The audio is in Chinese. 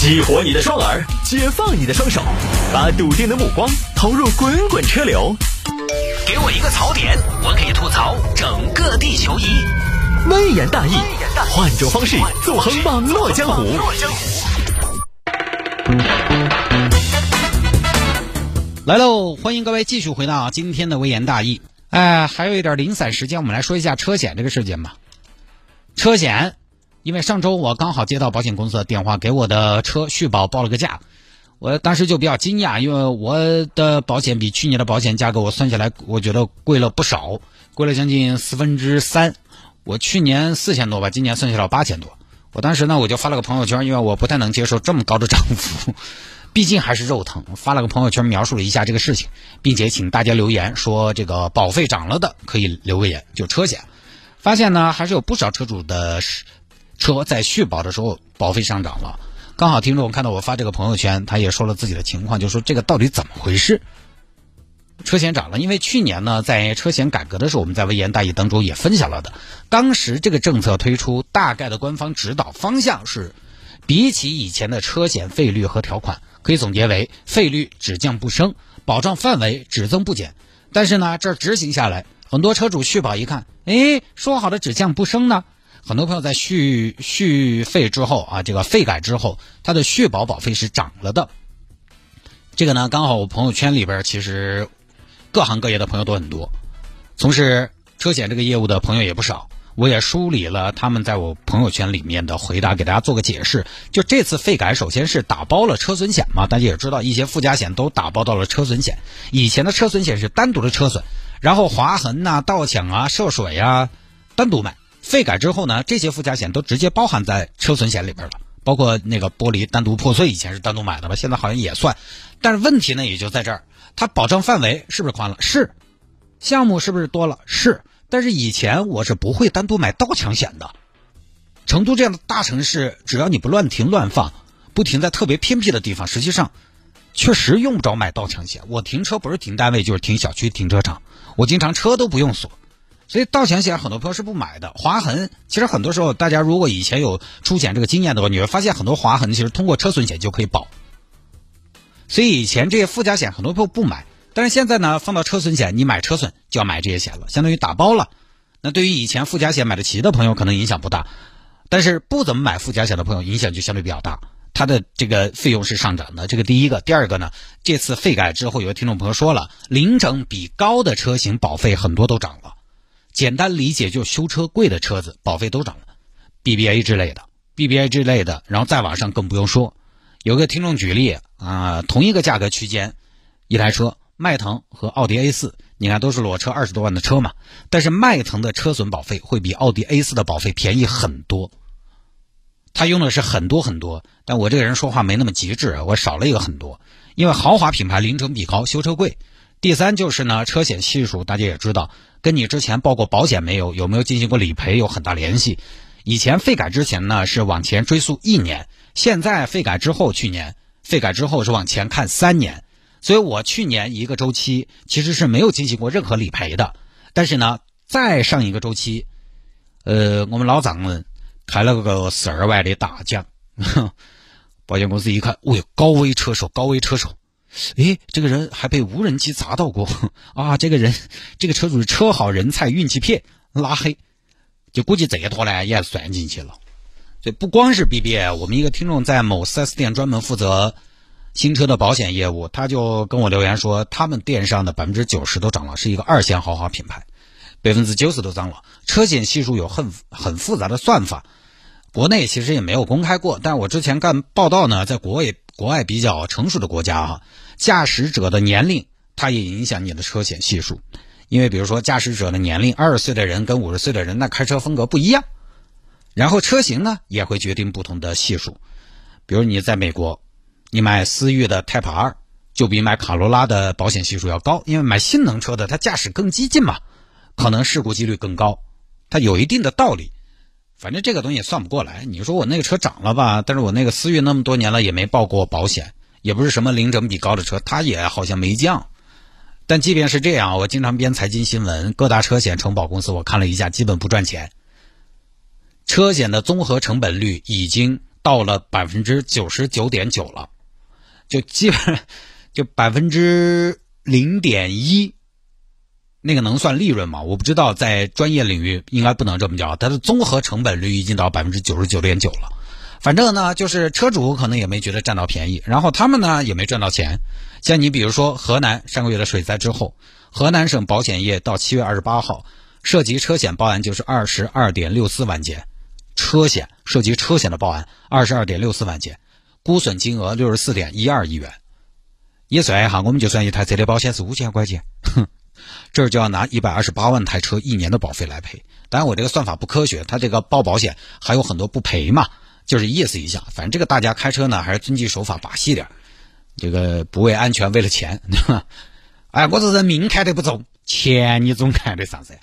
激活你的双耳，解放你的双手，把笃定的目光投入滚滚车流。给我一个槽点，我可以吐槽整个地球仪。微言大义，换种方式纵横网络江湖。来喽，欢迎各位继续回到今天的微言大义。哎，还有一点零散时间，我们来说一下车险这个事件吧。车险。因为上周我刚好接到保险公司的电话，给我的车续保报了个价，我当时就比较惊讶，因为我的保险比去年的保险价格我算下来，我觉得贵了不少，贵了将近四分之三。我去年四千多吧，今年算下来八千多。我当时呢，我就发了个朋友圈，因为我不太能接受这么高的涨幅，毕竟还是肉疼。发了个朋友圈描述了一下这个事情，并且请大家留言说这个保费涨了的可以留个言，就车险。发现呢，还是有不少车主的。车在续保的时候保费上涨了，刚好听众看到我发这个朋友圈，他也说了自己的情况，就说这个到底怎么回事？车险涨了，因为去年呢，在车险改革的时候，我们在微言大义当中也分享了的。当时这个政策推出，大概的官方指导方向是，比起以前的车险费率和条款，可以总结为费率只降不升，保障范围只增不减。但是呢，这执行下来，很多车主续保一看，哎，说好的只降不升呢？很多朋友在续续费之后啊，这个费改之后，他的续保保费是涨了的。这个呢，刚好我朋友圈里边其实各行各业的朋友都很多，从事车险这个业务的朋友也不少。我也梳理了他们在我朋友圈里面的回答，给大家做个解释。就这次费改，首先是打包了车损险嘛，大家也知道一些附加险都打包到了车损险。以前的车损险是单独的车损，然后划痕呐、盗抢啊、涉水啊单独买。费改之后呢，这些附加险都直接包含在车损险里边了，包括那个玻璃单独破碎，以前是单独买的吧，现在好像也算。但是问题呢，也就在这儿，它保障范围是不是宽了？是，项目是不是多了？是。但是以前我是不会单独买盗抢险的。成都这样的大城市，只要你不乱停乱放，不停在特别偏僻的地方，实际上确实用不着买盗抢险。我停车不是停单位，就是停小区停车场，我经常车都不用锁。所以盗抢险很多朋友是不买的，划痕其实很多时候大家如果以前有出险这个经验的话，你会发现很多划痕其实通过车损险就可以保。所以以前这些附加险很多朋友不买，但是现在呢放到车损险，你买车损就要买这些险了，相当于打包了。那对于以前附加险买得齐的朋友可能影响不大，但是不怎么买附加险的朋友影响就相对比较大，它的这个费用是上涨的。这个第一个，第二个呢，这次费改之后，有的听众朋友说了，零整比高的车型保费很多都涨了。简单理解，就修车贵的车子保费都涨了，BBA 之类的，BBA 之类的，然后再往上更不用说。有个听众举例啊，同一个价格区间，一台车，迈腾和奥迪 A 四，你看都是裸车二十多万的车嘛，但是迈腾的车损保费会比奥迪 A 四的保费便宜很多。他用的是很多很多，但我这个人说话没那么极致，我少了一个很多，因为豪华品牌零成比高，修车贵。第三就是呢，车险系数大家也知道，跟你之前报过保险没有，有没有进行过理赔有很大联系。以前费改之前呢是往前追溯一年，现在费改之后，去年费改之后是往前看三年。所以我去年一个周期其实是没有进行过任何理赔的。但是呢，再上一个周期，呃，我们老丈人开了个十二万的大奖，保险公司一看，哦哟，高危车手，高危车手。诶，这个人还被无人机砸到过啊！这个人，这个车主是车好人菜运气撇拉黑，就估计这一坨呢也算进去了。所以不光是 BBA，我们一个听众在某 4S 店专门负责新车的保险业务，他就跟我留言说，他们店上的百分之九十都涨了，是一个二线豪华品牌，百分之九十都涨了。车险系数有很很复杂的算法，国内其实也没有公开过，但我之前干报道呢，在国外。国外比较成熟的国家哈，驾驶者的年龄它也影响你的车险系数，因为比如说驾驶者的年龄，二十岁的人跟五十岁的人那开车风格不一样，然后车型呢也会决定不同的系数。比如你在美国，你买思域的 Type R 就比买卡罗拉的保险系数要高，因为买性能车的它驾驶更激进嘛，可能事故几率更高，它有一定的道理。反正这个东西也算不过来。你说我那个车涨了吧？但是我那个思域那么多年了也没报过保险，也不是什么零整比高的车，它也好像没降。但即便是这样，我经常编财经新闻，各大车险承保公司我看了一下，基本不赚钱。车险的综合成本率已经到了百分之九十九点九了，就基本 就百分之零点一，那个能算利润吗？我不知道，在专业领域应该不能这么叫，它的综合成本率已经到百分之九十九点九了。反正呢，就是车主可能也没觉得占到便宜，然后他们呢也没赚到钱。像你比如说河南上个月的水灾之后，河南省保险业到七月二十八号涉及车险报案就是二十二点六四万件，车险涉及车险的报案二十二点六四万件，估损金额六十四点一二亿元。也算一下，我们就算一台车的保险是五千块钱，哼，这儿就要拿一百二十八万台车一年的保费来赔。当然我这个算法不科学，他这个报保险还有很多不赔嘛。就是意思一下，反正这个大家开车呢，还是遵纪守法把戏点这个不为安全，为了钱，对吧？哎，我这人命开的不重，钱你总看得上噻。